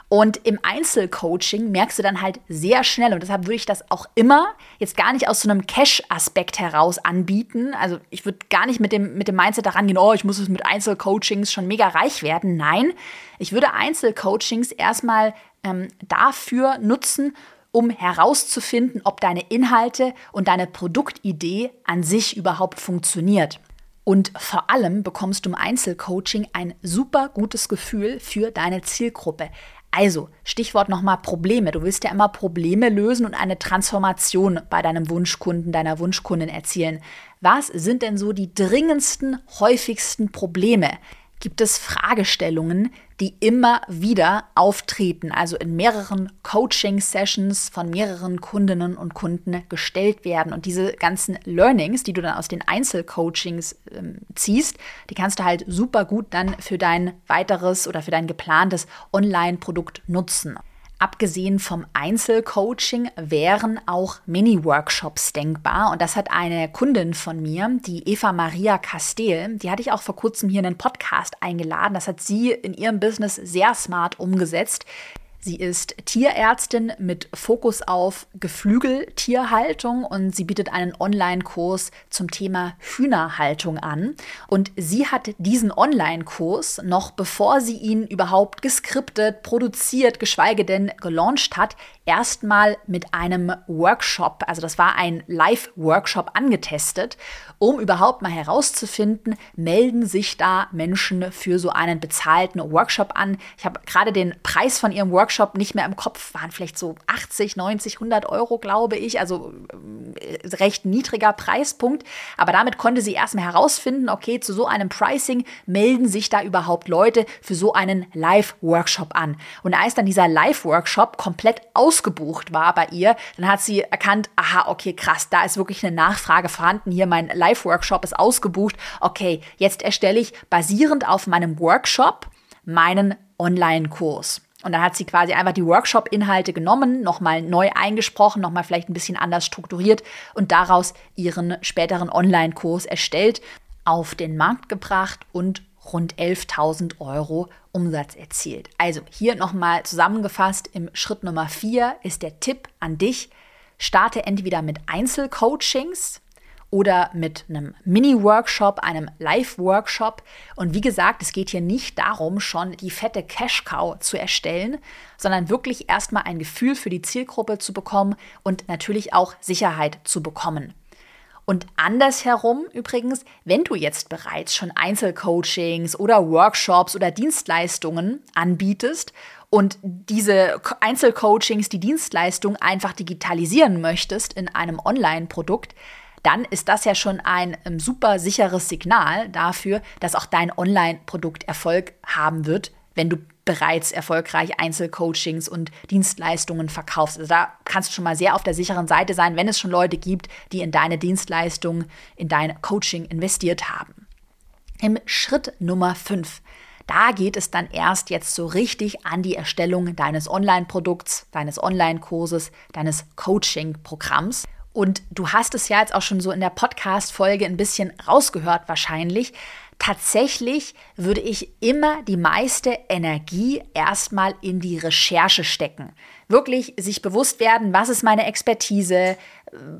Und im Einzelcoaching merkst du dann halt sehr schnell, und deshalb würde ich das auch immer jetzt gar nicht aus so einem Cash-Aspekt heraus anbieten. Also ich würde gar nicht mit dem, mit dem Mindset daran gehen, oh, ich muss es mit Einzelcoachings schon mega reich werden. Nein, ich würde Einzelcoachings erstmal ähm, dafür nutzen, um herauszufinden, ob deine Inhalte und deine Produktidee an sich überhaupt funktioniert. Und vor allem bekommst du im Einzelcoaching ein super gutes Gefühl für deine Zielgruppe. Also, Stichwort nochmal Probleme. Du willst ja immer Probleme lösen und eine Transformation bei deinem Wunschkunden, deiner Wunschkundin erzielen. Was sind denn so die dringendsten, häufigsten Probleme? Gibt es Fragestellungen, die immer wieder auftreten, also in mehreren Coaching-Sessions von mehreren Kundinnen und Kunden gestellt werden. Und diese ganzen Learnings, die du dann aus den Einzelcoachings äh, ziehst, die kannst du halt super gut dann für dein weiteres oder für dein geplantes Online-Produkt nutzen. Abgesehen vom Einzelcoaching wären auch Mini-Workshops denkbar. Und das hat eine Kundin von mir, die Eva Maria Castel, die hatte ich auch vor kurzem hier in den Podcast eingeladen. Das hat sie in ihrem Business sehr smart umgesetzt. Sie ist Tierärztin mit Fokus auf Geflügeltierhaltung und sie bietet einen Online-Kurs zum Thema Hühnerhaltung an. Und sie hat diesen Online-Kurs noch bevor sie ihn überhaupt geskriptet, produziert, geschweige denn gelauncht hat, erstmal mit einem Workshop, also das war ein Live-Workshop angetestet, um überhaupt mal herauszufinden, melden sich da Menschen für so einen bezahlten Workshop an. Ich habe gerade den Preis von ihrem Workshop nicht mehr im Kopf, waren vielleicht so 80, 90, 100 Euro, glaube ich, also äh, recht niedriger Preispunkt. Aber damit konnte sie erstmal herausfinden, okay, zu so einem Pricing melden sich da überhaupt Leute für so einen Live-Workshop an. Und als dann dieser Live-Workshop komplett aus ausgebucht war bei ihr, dann hat sie erkannt, aha, okay, krass, da ist wirklich eine Nachfrage vorhanden. Hier mein Live-Workshop ist ausgebucht. Okay, jetzt erstelle ich basierend auf meinem Workshop meinen Online-Kurs. Und dann hat sie quasi einfach die Workshop-Inhalte genommen, nochmal neu eingesprochen, nochmal vielleicht ein bisschen anders strukturiert und daraus ihren späteren Online-Kurs erstellt, auf den Markt gebracht und rund 11.000 Euro Umsatz erzielt. Also hier nochmal zusammengefasst, im Schritt Nummer 4 ist der Tipp an dich, starte entweder mit Einzelcoachings oder mit einem Mini-Workshop, einem Live-Workshop. Und wie gesagt, es geht hier nicht darum, schon die fette Cash-Cow zu erstellen, sondern wirklich erstmal ein Gefühl für die Zielgruppe zu bekommen und natürlich auch Sicherheit zu bekommen. Und andersherum übrigens, wenn du jetzt bereits schon Einzelcoachings oder Workshops oder Dienstleistungen anbietest und diese Einzelcoachings, die Dienstleistung einfach digitalisieren möchtest in einem Online-Produkt, dann ist das ja schon ein ähm, super sicheres Signal dafür, dass auch dein Online-Produkt Erfolg haben wird, wenn du bereits erfolgreich Einzelcoachings und Dienstleistungen verkaufst. Also da kannst du schon mal sehr auf der sicheren Seite sein, wenn es schon Leute gibt, die in deine Dienstleistung, in dein Coaching investiert haben. Im Schritt Nummer 5 da geht es dann erst jetzt so richtig an die Erstellung deines Online-Produkts, deines Online-Kurses, deines Coaching-Programms. Und du hast es ja jetzt auch schon so in der Podcast-Folge ein bisschen rausgehört wahrscheinlich. Tatsächlich würde ich immer die meiste Energie erstmal in die Recherche stecken. Wirklich sich bewusst werden, was ist meine Expertise,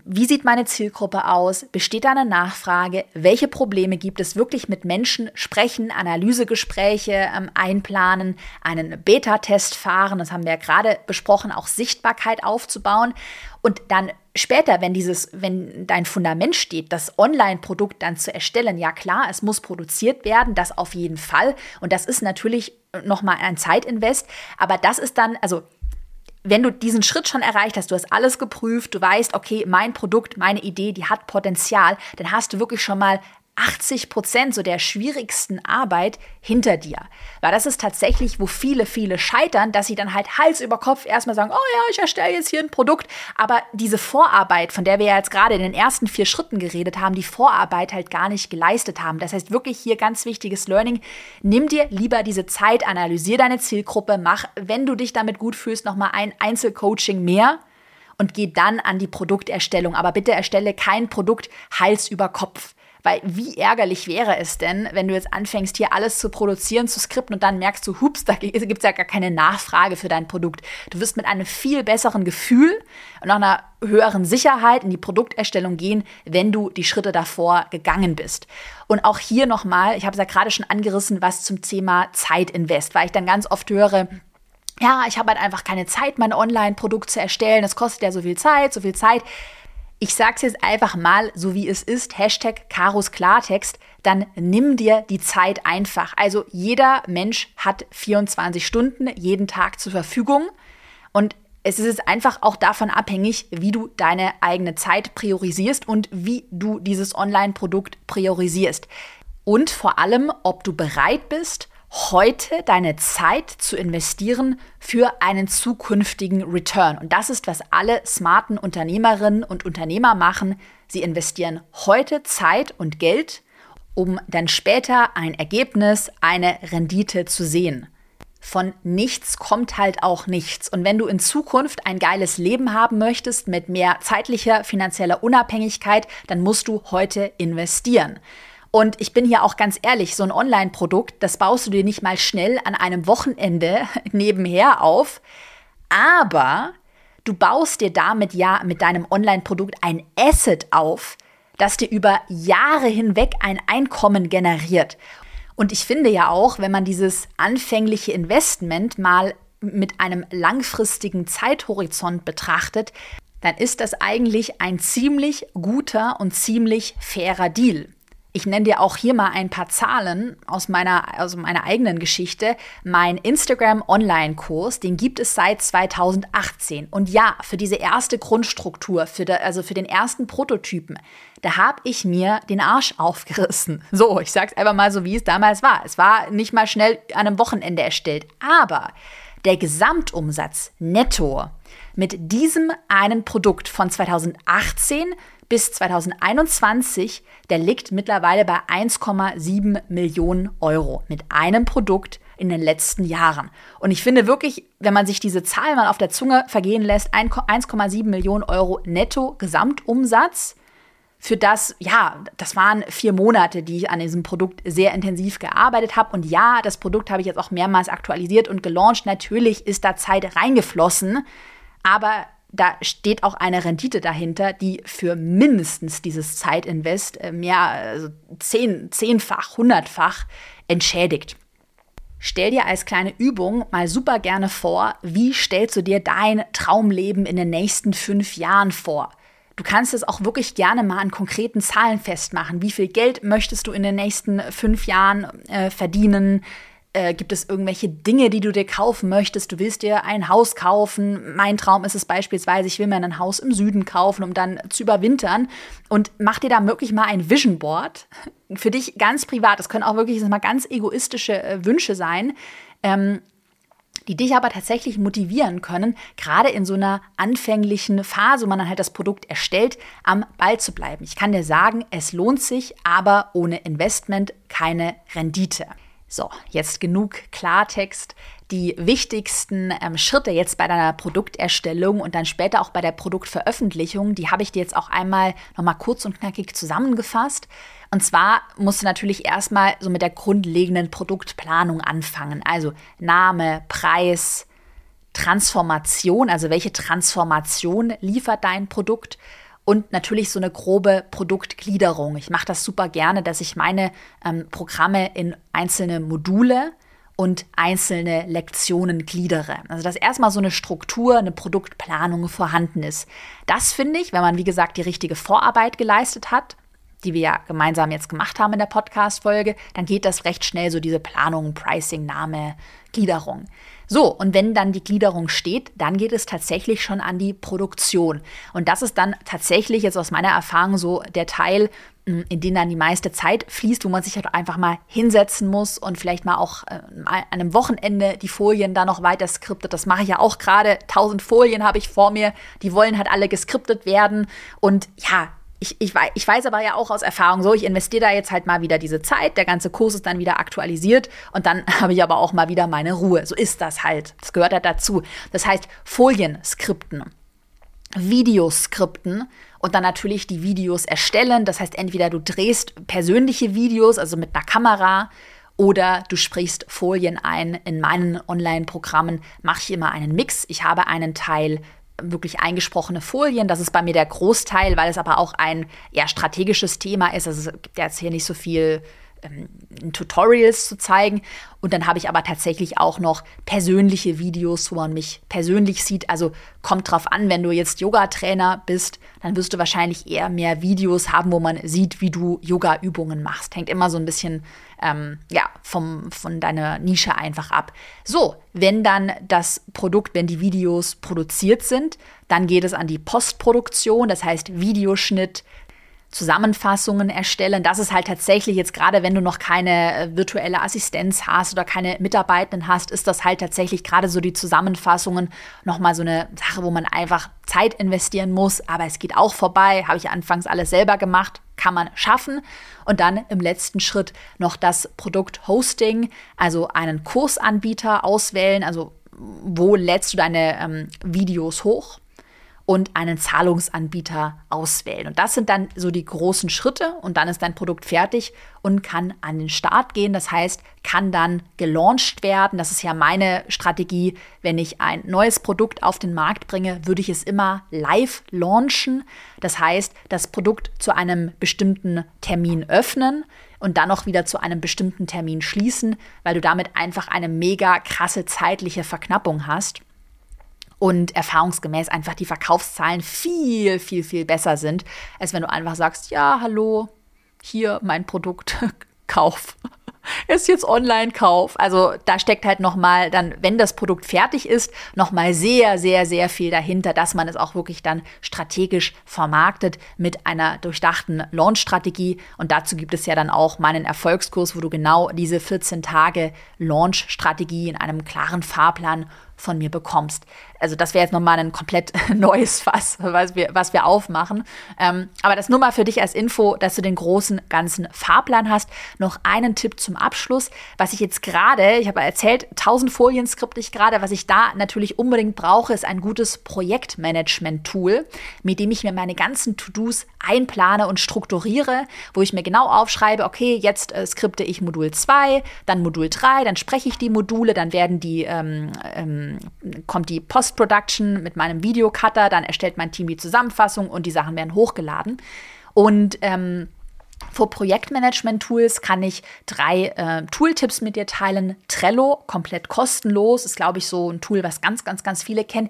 wie sieht meine Zielgruppe aus, besteht da eine Nachfrage, welche Probleme gibt es, wirklich mit Menschen sprechen, Analysegespräche ähm, einplanen, einen Beta-Test fahren, das haben wir ja gerade besprochen, auch Sichtbarkeit aufzubauen und dann später, wenn dieses, wenn dein Fundament steht, das Online-Produkt dann zu erstellen, ja klar, es muss produziert werden, das auf jeden Fall. Und das ist natürlich nochmal ein Zeitinvest, aber das ist dann, also wenn du diesen Schritt schon erreicht hast, du hast alles geprüft, du weißt, okay, mein Produkt, meine Idee, die hat Potenzial, dann hast du wirklich schon mal 80 Prozent so der schwierigsten Arbeit hinter dir. Weil das ist tatsächlich, wo viele, viele scheitern, dass sie dann halt Hals über Kopf erstmal sagen, oh ja, ich erstelle jetzt hier ein Produkt. Aber diese Vorarbeit, von der wir ja jetzt gerade in den ersten vier Schritten geredet haben, die Vorarbeit halt gar nicht geleistet haben. Das heißt wirklich hier ganz wichtiges Learning. Nimm dir lieber diese Zeit, analysier deine Zielgruppe, mach, wenn du dich damit gut fühlst, nochmal ein Einzelcoaching mehr und geh dann an die Produkterstellung. Aber bitte erstelle kein Produkt Hals über Kopf. Weil wie ärgerlich wäre es denn, wenn du jetzt anfängst, hier alles zu produzieren, zu skripten und dann merkst du, hups, da gibt es ja gar keine Nachfrage für dein Produkt. Du wirst mit einem viel besseren Gefühl und auch einer höheren Sicherheit in die Produkterstellung gehen, wenn du die Schritte davor gegangen bist. Und auch hier nochmal, ich habe es ja gerade schon angerissen, was zum Thema Zeitinvest, weil ich dann ganz oft höre, ja, ich habe halt einfach keine Zeit, mein Online-Produkt zu erstellen. Das kostet ja so viel Zeit, so viel Zeit ich sag's jetzt einfach mal so wie es ist, Hashtag Karos Klartext, dann nimm dir die Zeit einfach. Also jeder Mensch hat 24 Stunden jeden Tag zur Verfügung und es ist einfach auch davon abhängig, wie du deine eigene Zeit priorisierst und wie du dieses Online-Produkt priorisierst. Und vor allem, ob du bereit bist, heute deine Zeit zu investieren für einen zukünftigen Return. Und das ist, was alle smarten Unternehmerinnen und Unternehmer machen. Sie investieren heute Zeit und Geld, um dann später ein Ergebnis, eine Rendite zu sehen. Von nichts kommt halt auch nichts. Und wenn du in Zukunft ein geiles Leben haben möchtest mit mehr zeitlicher, finanzieller Unabhängigkeit, dann musst du heute investieren. Und ich bin hier auch ganz ehrlich, so ein Online-Produkt, das baust du dir nicht mal schnell an einem Wochenende nebenher auf. Aber du baust dir damit ja mit deinem Online-Produkt ein Asset auf, das dir über Jahre hinweg ein Einkommen generiert. Und ich finde ja auch, wenn man dieses anfängliche Investment mal mit einem langfristigen Zeithorizont betrachtet, dann ist das eigentlich ein ziemlich guter und ziemlich fairer Deal. Ich nenne dir auch hier mal ein paar Zahlen aus meiner, aus meiner eigenen Geschichte. Mein Instagram Online-Kurs, den gibt es seit 2018. Und ja, für diese erste Grundstruktur, für de, also für den ersten Prototypen, da habe ich mir den Arsch aufgerissen. So, ich sag's einfach mal so, wie es damals war. Es war nicht mal schnell an einem Wochenende erstellt. Aber der Gesamtumsatz netto mit diesem einen Produkt von 2018 bis 2021, der liegt mittlerweile bei 1,7 Millionen Euro mit einem Produkt in den letzten Jahren. Und ich finde wirklich, wenn man sich diese Zahl mal auf der Zunge vergehen lässt, 1,7 Millionen Euro netto Gesamtumsatz, für das, ja, das waren vier Monate, die ich an diesem Produkt sehr intensiv gearbeitet habe. Und ja, das Produkt habe ich jetzt auch mehrmals aktualisiert und gelauncht. Natürlich ist da Zeit reingeflossen, aber da steht auch eine Rendite dahinter, die für mindestens dieses Zeitinvest äh, mehr, also zehn, zehnfach, hundertfach entschädigt. Stell dir als kleine Übung mal super gerne vor, wie stellst du dir dein Traumleben in den nächsten fünf Jahren vor? Du kannst es auch wirklich gerne mal an konkreten Zahlen festmachen. Wie viel Geld möchtest du in den nächsten fünf Jahren äh, verdienen? Äh, gibt es irgendwelche Dinge, die du dir kaufen möchtest? Du willst dir ein Haus kaufen. Mein Traum ist es beispielsweise, ich will mir ein Haus im Süden kaufen, um dann zu überwintern. Und mach dir da wirklich mal ein Vision Board. Für dich ganz privat. Das können auch wirklich mal ganz egoistische äh, Wünsche sein. Ähm, die dich aber tatsächlich motivieren können, gerade in so einer anfänglichen Phase, wo man dann halt das Produkt erstellt, am Ball zu bleiben. Ich kann dir sagen, es lohnt sich, aber ohne Investment keine Rendite. So, jetzt genug Klartext. Die wichtigsten ähm, Schritte jetzt bei deiner Produkterstellung und dann später auch bei der Produktveröffentlichung, die habe ich dir jetzt auch einmal nochmal kurz und knackig zusammengefasst. Und zwar musst du natürlich erstmal so mit der grundlegenden Produktplanung anfangen. Also Name, Preis, Transformation, also welche Transformation liefert dein Produkt und natürlich so eine grobe Produktgliederung. Ich mache das super gerne, dass ich meine ähm, Programme in einzelne Module und einzelne Lektionen gliedere. Also dass erstmal so eine Struktur, eine Produktplanung vorhanden ist. Das finde ich, wenn man wie gesagt die richtige Vorarbeit geleistet hat, die wir ja gemeinsam jetzt gemacht haben in der Podcast-Folge, dann geht das recht schnell, so diese Planung, Pricing, Name, Gliederung. So, und wenn dann die Gliederung steht, dann geht es tatsächlich schon an die Produktion. Und das ist dann tatsächlich jetzt aus meiner Erfahrung so der Teil, hm, in den dann die meiste Zeit fließt, wo man sich halt einfach mal hinsetzen muss und vielleicht mal auch äh, an einem Wochenende die Folien da noch weiter skriptet. Das mache ich ja auch gerade. Tausend Folien habe ich vor mir. Die wollen halt alle geskriptet werden. Und ja, ich, ich, weiß, ich weiß aber ja auch aus Erfahrung so, ich investiere da jetzt halt mal wieder diese Zeit, der ganze Kurs ist dann wieder aktualisiert und dann habe ich aber auch mal wieder meine Ruhe. So ist das halt. Das gehört halt dazu. Das heißt, Folienskripten, Videoskripten und dann natürlich die Videos erstellen. Das heißt, entweder du drehst persönliche Videos, also mit einer Kamera, oder du sprichst Folien ein. In meinen Online-Programmen mache ich immer einen Mix. Ich habe einen Teil wirklich eingesprochene Folien. Das ist bei mir der Großteil, weil es aber auch ein eher strategisches Thema ist. Also es gibt jetzt hier nicht so viel ähm, Tutorials zu zeigen. Und dann habe ich aber tatsächlich auch noch persönliche Videos, wo man mich persönlich sieht. Also kommt drauf an, wenn du jetzt Yoga-Trainer bist, dann wirst du wahrscheinlich eher mehr Videos haben, wo man sieht, wie du Yoga-Übungen machst. Hängt immer so ein bisschen ähm, ja, vom, von deiner Nische einfach ab. So, wenn dann das Produkt, wenn die Videos produziert sind, dann geht es an die Postproduktion, das heißt Videoschnitt, Zusammenfassungen erstellen. Das ist halt tatsächlich jetzt gerade, wenn du noch keine äh, virtuelle Assistenz hast oder keine Mitarbeitenden hast, ist das halt tatsächlich gerade so die Zusammenfassungen nochmal so eine Sache, wo man einfach Zeit investieren muss. Aber es geht auch vorbei. Habe ich anfangs alles selber gemacht. Kann man schaffen. Und dann im letzten Schritt noch das Produkt Hosting, also einen Kursanbieter auswählen. Also wo lädst du deine ähm, Videos hoch? Und einen Zahlungsanbieter auswählen. Und das sind dann so die großen Schritte und dann ist dein Produkt fertig und kann an den Start gehen. Das heißt, kann dann gelauncht werden. Das ist ja meine Strategie. Wenn ich ein neues Produkt auf den Markt bringe, würde ich es immer live launchen. Das heißt, das Produkt zu einem bestimmten Termin öffnen und dann auch wieder zu einem bestimmten Termin schließen, weil du damit einfach eine mega krasse zeitliche Verknappung hast und erfahrungsgemäß einfach die Verkaufszahlen viel, viel, viel besser sind, als wenn du einfach sagst, ja, hallo, hier mein Produkt, Kauf. Ist jetzt Online-Kauf. Also da steckt halt nochmal dann, wenn das Produkt fertig ist, nochmal sehr, sehr, sehr viel dahinter, dass man es auch wirklich dann strategisch vermarktet mit einer durchdachten Launch-Strategie. Und dazu gibt es ja dann auch meinen Erfolgskurs, wo du genau diese 14 Tage Launch-Strategie in einem klaren Fahrplan von mir bekommst. Also das wäre jetzt nochmal ein komplett neues Fass, was wir, was wir aufmachen. Ähm, aber das nur mal für dich als Info, dass du den großen ganzen Fahrplan hast. Noch einen Tipp zum Abschluss, was ich jetzt gerade, ich habe erzählt, 1000 Folien skripte ich gerade, was ich da natürlich unbedingt brauche, ist ein gutes Projektmanagement-Tool, mit dem ich mir meine ganzen To-Dos einplane und strukturiere, wo ich mir genau aufschreibe, okay, jetzt äh, skripte ich Modul 2, dann Modul 3, dann spreche ich die Module, dann werden die, ähm, ähm, kommt die Post-Production mit meinem Videocutter, dann erstellt mein Team die Zusammenfassung und die Sachen werden hochgeladen. Und ähm, vor Projektmanagement-Tools kann ich drei äh, Tooltips mit dir teilen. Trello, komplett kostenlos, ist, glaube ich, so ein Tool, was ganz, ganz, ganz viele kennen.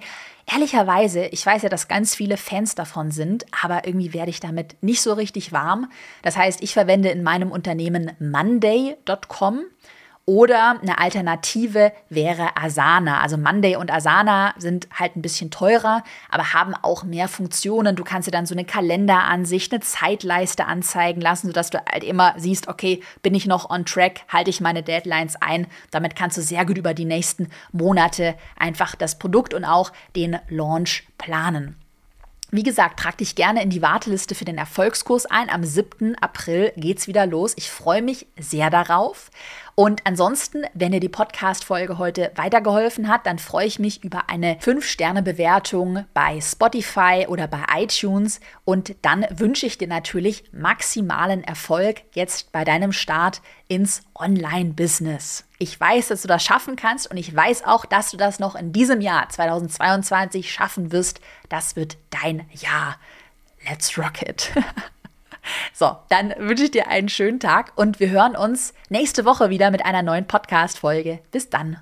Ehrlicherweise, ich weiß ja, dass ganz viele Fans davon sind, aber irgendwie werde ich damit nicht so richtig warm. Das heißt, ich verwende in meinem Unternehmen monday.com. Oder eine Alternative wäre Asana. Also Monday und Asana sind halt ein bisschen teurer, aber haben auch mehr Funktionen. Du kannst dir dann so eine Kalenderansicht, eine Zeitleiste anzeigen lassen, sodass du halt immer siehst, okay, bin ich noch on track, halte ich meine Deadlines ein. Damit kannst du sehr gut über die nächsten Monate einfach das Produkt und auch den Launch planen. Wie gesagt, trag dich gerne in die Warteliste für den Erfolgskurs ein. Am 7. April geht's wieder los. Ich freue mich sehr darauf. Und ansonsten, wenn dir die Podcast-Folge heute weitergeholfen hat, dann freue ich mich über eine 5-Sterne-Bewertung bei Spotify oder bei iTunes. Und dann wünsche ich dir natürlich maximalen Erfolg jetzt bei deinem Start ins Online-Business. Ich weiß, dass du das schaffen kannst und ich weiß auch, dass du das noch in diesem Jahr 2022 schaffen wirst. Das wird dein Jahr. Let's rock it. So, dann wünsche ich dir einen schönen Tag und wir hören uns nächste Woche wieder mit einer neuen Podcast-Folge. Bis dann.